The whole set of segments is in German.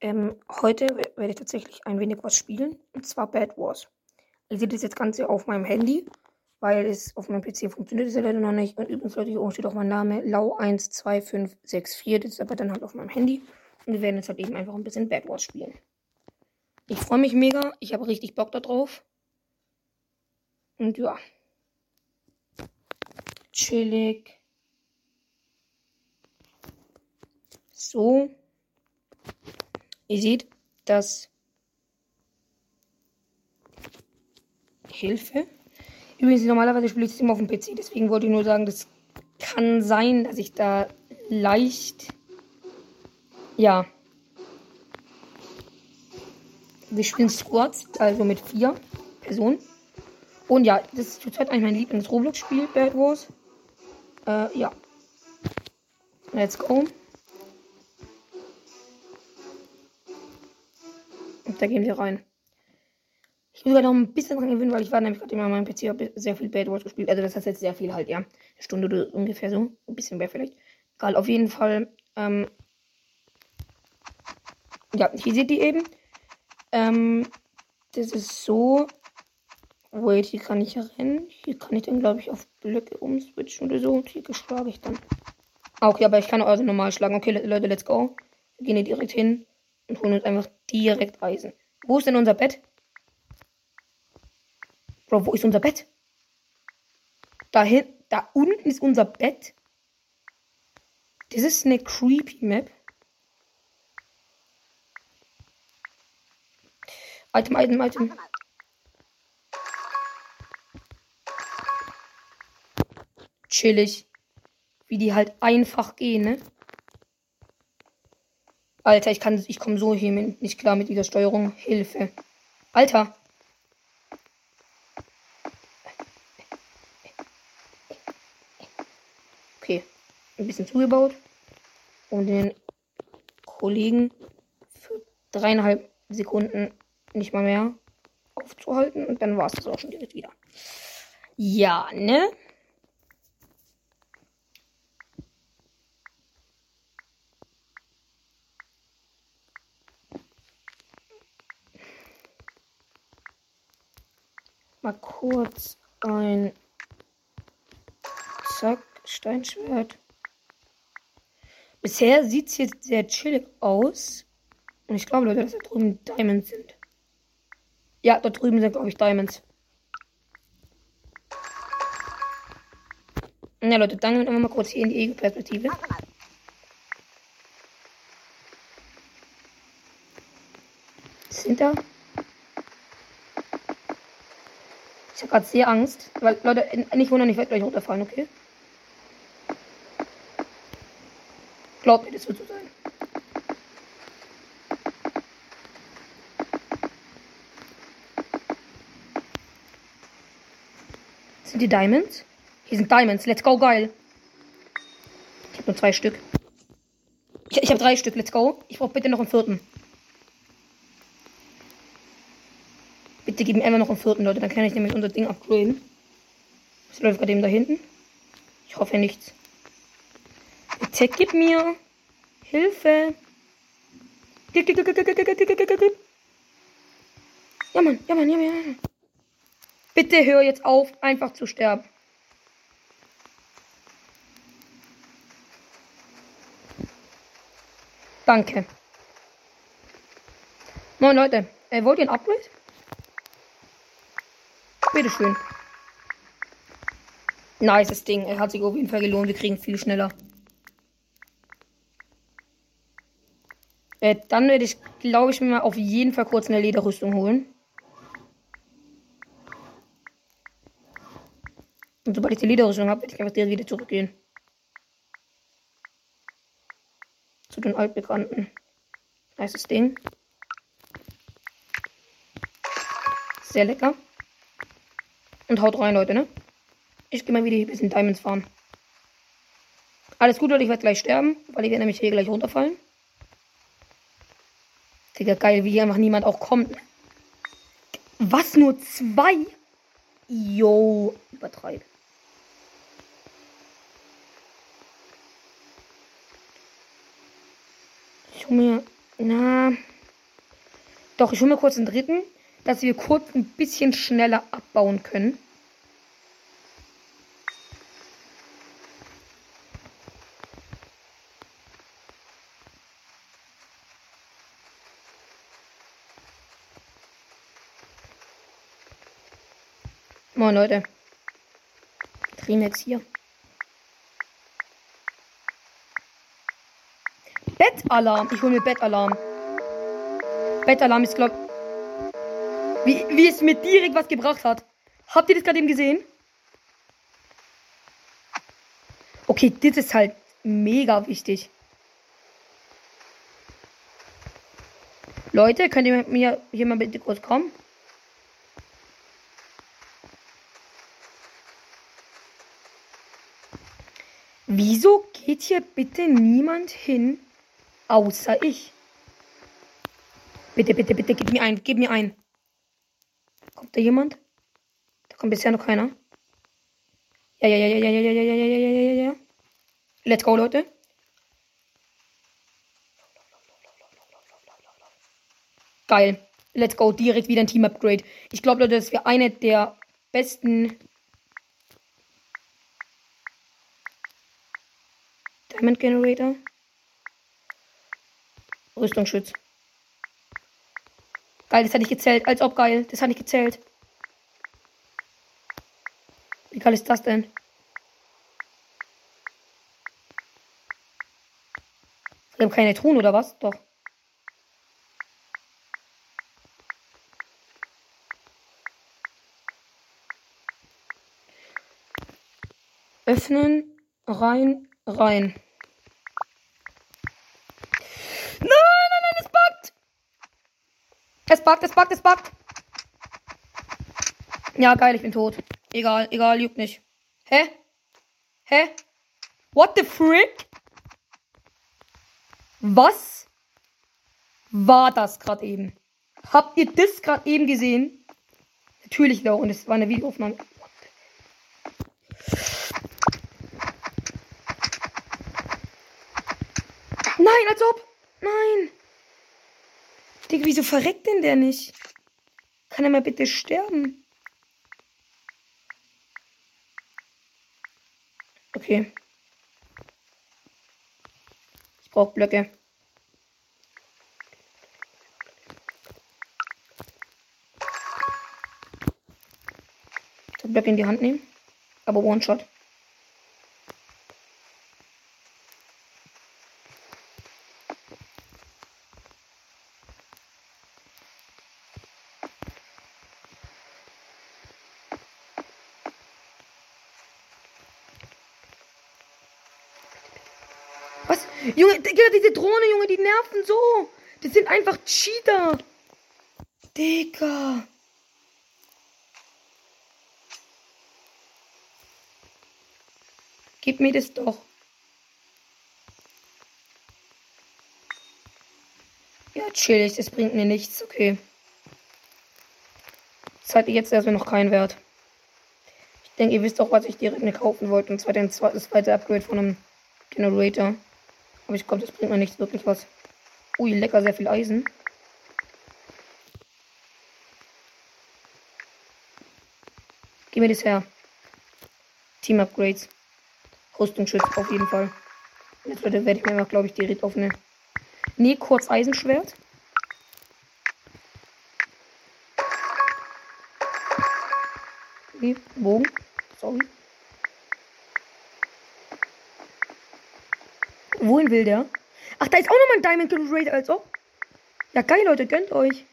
Ähm, heute werde ich tatsächlich ein wenig was spielen. Und zwar Bad Wars. Ihr seht das jetzt Ganze auf meinem Handy, weil es auf meinem PC funktioniert es ja leider noch nicht. Und übrigens, Leute, hier oben steht auch mein Name, Lau12564. Das ist aber dann halt auf meinem Handy. Und wir werden jetzt halt eben einfach ein bisschen Bad Wars spielen. Ich freue mich mega. Ich habe richtig Bock darauf. Und ja. Chillig. So. Ihr seht, dass Hilfe. Übrigens, normalerweise spiele ich das immer auf dem PC, deswegen wollte ich nur sagen, das kann sein, dass ich da leicht. Ja. Wir spielen Squads, also mit vier Personen. Und ja, das ist zurzeit eigentlich mein Lieblings-Roblox-Spiel, Bad Wars. Äh, ja. Let's go. Da gehen wir rein. Ich gerade noch ein bisschen dran gewöhnen, weil ich war nämlich gerade immer an meinem PC sehr viel Bad Wars gespielt. Also das heißt jetzt sehr viel halt, ja. Eine Stunde oder ungefähr so. Ein bisschen mehr vielleicht. Egal, auf jeden Fall. Ähm, ja, hier seht ihr eben. Ähm, das ist so. Wait, hier kann ich rennen. Hier kann ich dann, glaube ich, auf Blöcke umswitchen oder so. Und hier schlage ich dann. Ah, okay, aber ich kann also normal schlagen. Okay, Leute, let's go. Wir gehen hier direkt hin und holen uns einfach direkt Eisen. Wo ist denn unser Bett? Bro, wo ist unser Bett? Da, hin, da unten ist unser Bett. Das ist eine creepy Map. Item, Item, Item. Chillig. Wie die halt einfach gehen, ne? Alter, ich kann, ich komme so hier nicht klar mit dieser Steuerung. Hilfe. Alter. Okay. Ein bisschen zugebaut. Um den Kollegen für dreieinhalb Sekunden nicht mal mehr aufzuhalten. Und dann war es das auch schon direkt wieder. Ja, ne? Mal kurz ein Zack, Steinschwert. Bisher sieht es jetzt sehr chillig aus. Und ich glaube, Leute, dass da drüben Diamonds sind. Ja, dort drüben sind, glaube ich, Diamonds. Ja, Leute, dann gehen wir mal kurz hier in die Ego-Perspektive. Sind da? Ich habe gerade sehr Angst. Weil, Leute, nicht wundern, ich werde gleich runterfallen, okay? Glaubt mir, das wird so sein. Sind die Diamonds? Hier sind Diamonds. Let's go, geil. Ich habe nur zwei Stück. Ich, ich habe drei Stück. Let's go. Ich brauche bitte noch einen vierten. Bitte gib mir einfach noch einen vierten, Leute. Dann kann ich nämlich unser Ding upgraden. Was läuft gerade eben da hinten? Ich hoffe nichts. Bitte gib mir Hilfe. Ja, Mann, ja, Mann, ja, Mann, ja, Mann. Bitte hör jetzt auf, einfach zu sterben. Danke. Moin Leute, äh, wollt ihr ein Upgrade? Bitteschön. Nices Ding. Er hat sich auf jeden Fall gelohnt. Wir kriegen viel schneller. Äh, dann werde ich, glaube ich, mir mal auf jeden Fall kurz eine Lederrüstung holen. Und sobald ich die Lederrüstung habe, werde ich einfach direkt wieder zurückgehen. Zu den altbekannten. Nices Ding. Sehr lecker. Und haut rein, Leute, ne? Ich gehe mal wieder hier ein bisschen Diamonds fahren. Alles gut, Leute, ich werde gleich sterben, weil ich werde nämlich hier gleich runterfallen. Digga, geil, wie hier einfach niemand auch kommt. Was, nur zwei? Yo, übertreib. Ich hole mir Na. Doch, ich hole mir kurz einen dritten, dass wir kurz ein bisschen schneller abbauen können. Moin Leute. Drehen jetzt hier. Bettalarm. Ich hole mir Bettalarm. Bettalarm ist, glaub. Wie, wie es mir direkt was gebracht hat. Habt ihr das gerade eben gesehen? Okay, das ist halt mega wichtig. Leute, könnt ihr mit mir hier mal bitte kurz kommen? Wieso geht hier bitte niemand hin, außer ich? Bitte, bitte, bitte, gib mir ein, gib mir ein. Kommt da jemand? Da kommt bisher noch keiner. Ja, ja, ja, ja, ja, ja, ja, ja, ja, ja, ja, ja. Let's go, Leute. Geil. Let's go. Direkt wieder ein Team-Upgrade. Ich glaube, Leute, das wäre eine der besten Diamond Generator. Rüstungsschutz. Geil, das hat nicht gezählt. Als ob geil. Das hat nicht gezählt. Wie geil ist das denn? Wir haben keine Truhen oder was? Doch. Öffnen, rein, rein. Es buggt, es buggt, es buggt. Ja, geil, ich bin tot. Egal, egal, juckt nicht. Hä? Hä? What the frick? Was war das gerade eben? Habt ihr das gerade eben gesehen? Natürlich, Lau, und es war eine Videoaufnahme. Nein, als ob. Nein. Digga, wieso verreckt denn der nicht? Kann er mal bitte sterben? Okay. Ich brauche Blöcke. Blöcke in die Hand nehmen. Aber One-Shot. Junge, Digga, diese Drohne, Junge, die nerven so. Das sind einfach Cheater. Digga. Gib mir das doch. Ja, chillig, das bringt mir nichts, okay. Das hat jetzt erstmal noch keinen Wert. Ich denke, ihr wisst auch, was ich direkt mir kaufen wollte. Und zwar den zweiten, das zweite Upgrade von einem Generator. Aber ich glaube, das bringt mir nichts wirklich was. Ui, lecker, sehr viel Eisen. Gib mir das her. Team Upgrades. Rüstungsschutz auf jeden Fall. Jetzt werde ich mir mal, glaube ich, direkt auf eine. Nee, kurz Eisenschwert. Nee, Bogen. Sorry. Wohin will der? Ach, da ist auch nochmal ein Diamond Generator, als ob. Ja, geil, Leute, gönnt euch.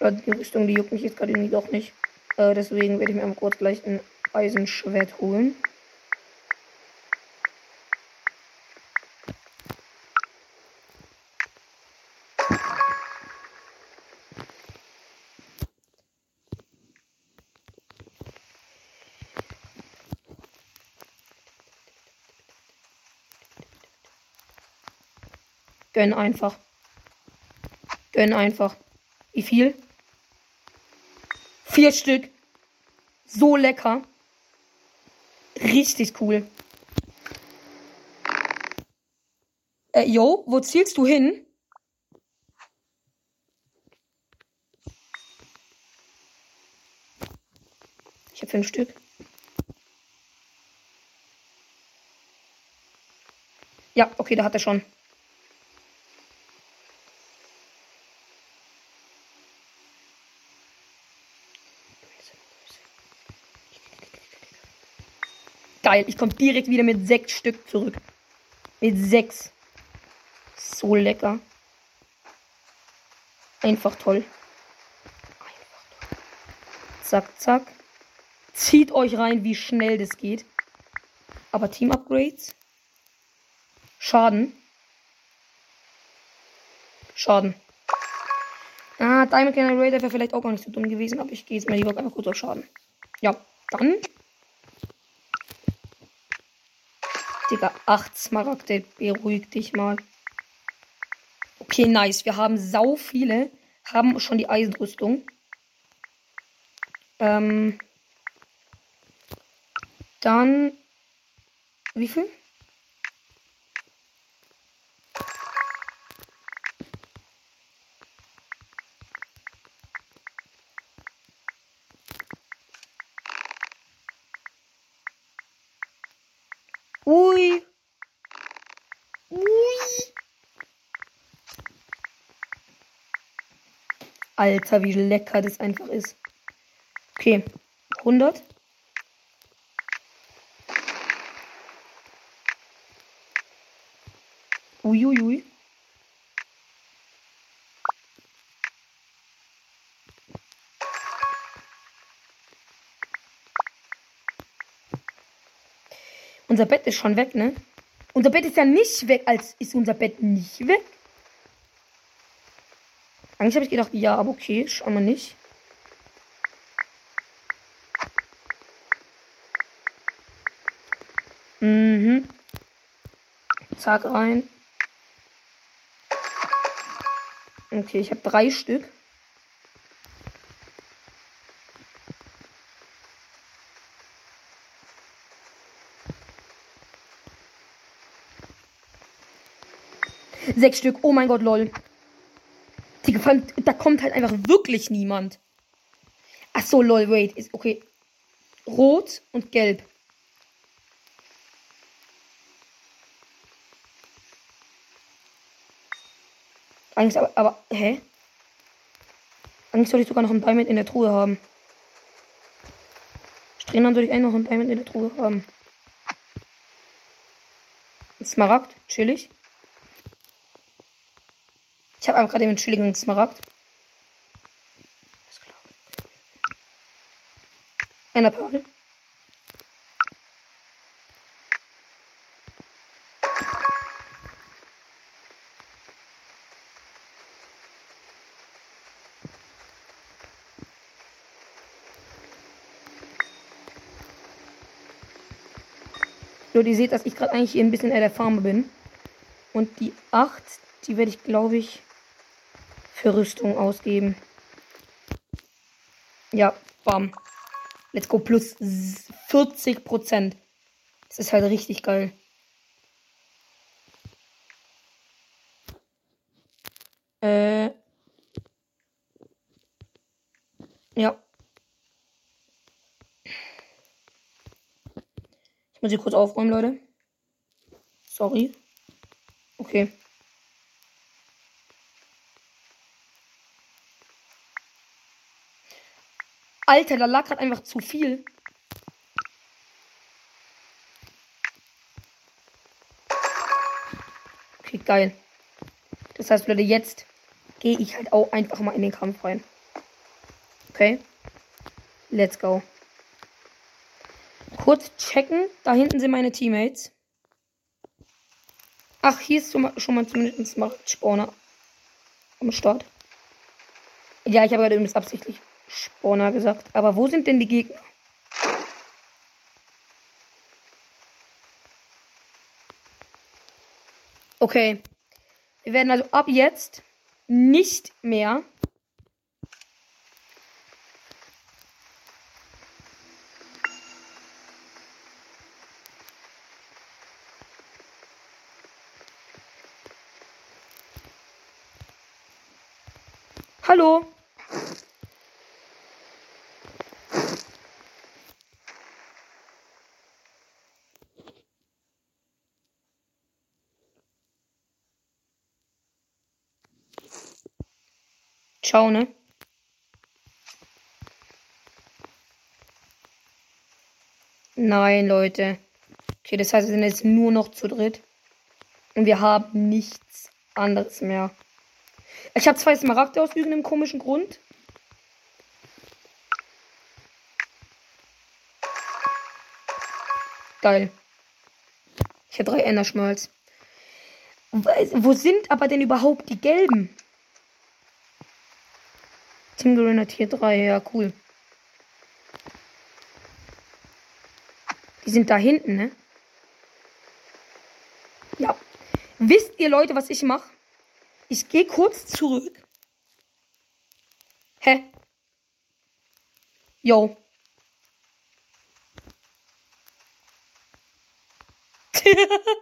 Die Rüstung, die juckt mich jetzt gerade irgendwie doch nicht. Äh, deswegen werde ich mir kurz gleich ein Eisenschwert holen. Gönn einfach. Gönn einfach. Wie viel? Vier Stück. So lecker. Richtig cool. Äh, yo, wo zielst du hin? Ich habe fünf Stück. Ja, okay, da hat er schon. Geil, ich komme direkt wieder mit sechs Stück zurück. Mit sechs. So lecker. Einfach toll. Einfach toll. Zack, zack. Zieht euch rein, wie schnell das geht. Aber Team-Upgrades. Schaden. Schaden. Ah, Diamond Generator wäre vielleicht auch gar nicht so dumm gewesen, aber ich gehe jetzt mal lieber einfach kurz auf Schaden. Ja, dann. Digga, 8 Smaragde, beruhig dich mal. Okay, nice. Wir haben sau viele. Haben schon die Eisenrüstung. Ähm. Dann. Wie viel? Ui. Ui. Alter, wie lecker das einfach ist. Okay. 100. Uiuiui. Unser Bett ist schon weg, ne? Unser Bett ist ja nicht weg, als ist unser Bett nicht weg. Eigentlich habe ich gedacht, ja, aber okay, schauen wir nicht. Mhm. Zack rein. Okay, ich habe drei Stück. Sechs Stück. Oh mein Gott, lol. Gefallen, da kommt halt einfach wirklich niemand. Ach so, lol, wait. Ist, okay. Rot und gelb. Eigentlich aber, aber, hä? Eigentlich soll ich sogar noch ein Diamond in der Truhe haben. Strähnen soll ich eigentlich noch ein Diamond in der Truhe haben. Smaragd, chillig. Habe gerade den chilligen Smaragd. Einer Perle. Nur ihr seht, dass ich gerade eigentlich hier ein bisschen eher der Farmer bin. Und die 8, die werde ich, glaube ich, für Rüstung ausgeben. Ja, bam. Let's go, plus 40 Prozent. Das ist halt richtig geil. Äh. Ja. Ich muss hier kurz aufräumen, Leute. Sorry. Okay. Alter, da lag gerade einfach zu viel. Okay, geil. Das heißt, Leute, jetzt gehe ich halt auch einfach mal in den Kampf rein. Okay. Let's go. Kurz checken. Da hinten sind meine Teammates. Ach, hier ist schon mal, zumindest ein Smart-Spawner am Start. Ja, ich habe gerade übrigens absichtlich Spawner gesagt. Aber wo sind denn die Gegner? Okay. Wir werden also ab jetzt nicht mehr Hallo. Ciao, ne? Nein, Leute. Okay, das heißt, wir sind jetzt nur noch zu dritt. Und wir haben nichts anderes mehr. Ich habe zwei Smaragde aus irgendeinem komischen Grund. Geil. Ich habe drei Enderschmalz. Wo sind aber denn überhaupt die gelben? Team Grenadier 3, ja, cool. Die sind da hinten, ne? Ja. Wisst ihr, Leute, was ich mache? Ich gehe kurz zurück. Hä? Yo.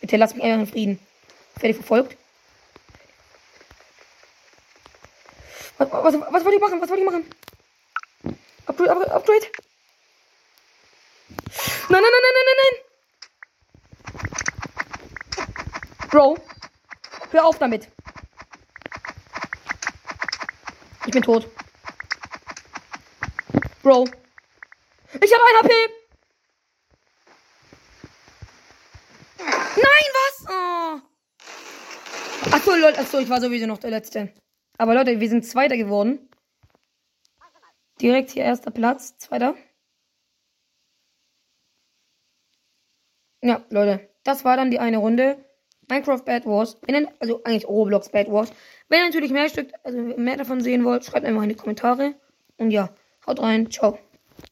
Bitte lass mich einfach in Frieden. Ich werde verfolgt. Was, was, was wollte ich machen? Was wollte ich machen? Upgrade, upgrade, upgrade. Nein, nein, nein, nein, nein, nein. Bro. Hör auf damit. Ich bin tot. Bro. Ich habe ein HP. Nein, was? Oh. Achso, Leute. Achso, ich war sowieso noch der Letzte. Aber Leute, wir sind Zweiter geworden. Direkt hier erster Platz. Zweiter. Ja, Leute. Das war dann die eine Runde. Minecraft Bad Wars. Wenn also eigentlich Roblox Bad Wars. Wenn ihr natürlich mehr Stück, also mehr davon sehen wollt, schreibt einfach in die Kommentare. Und ja, haut rein. Ciao.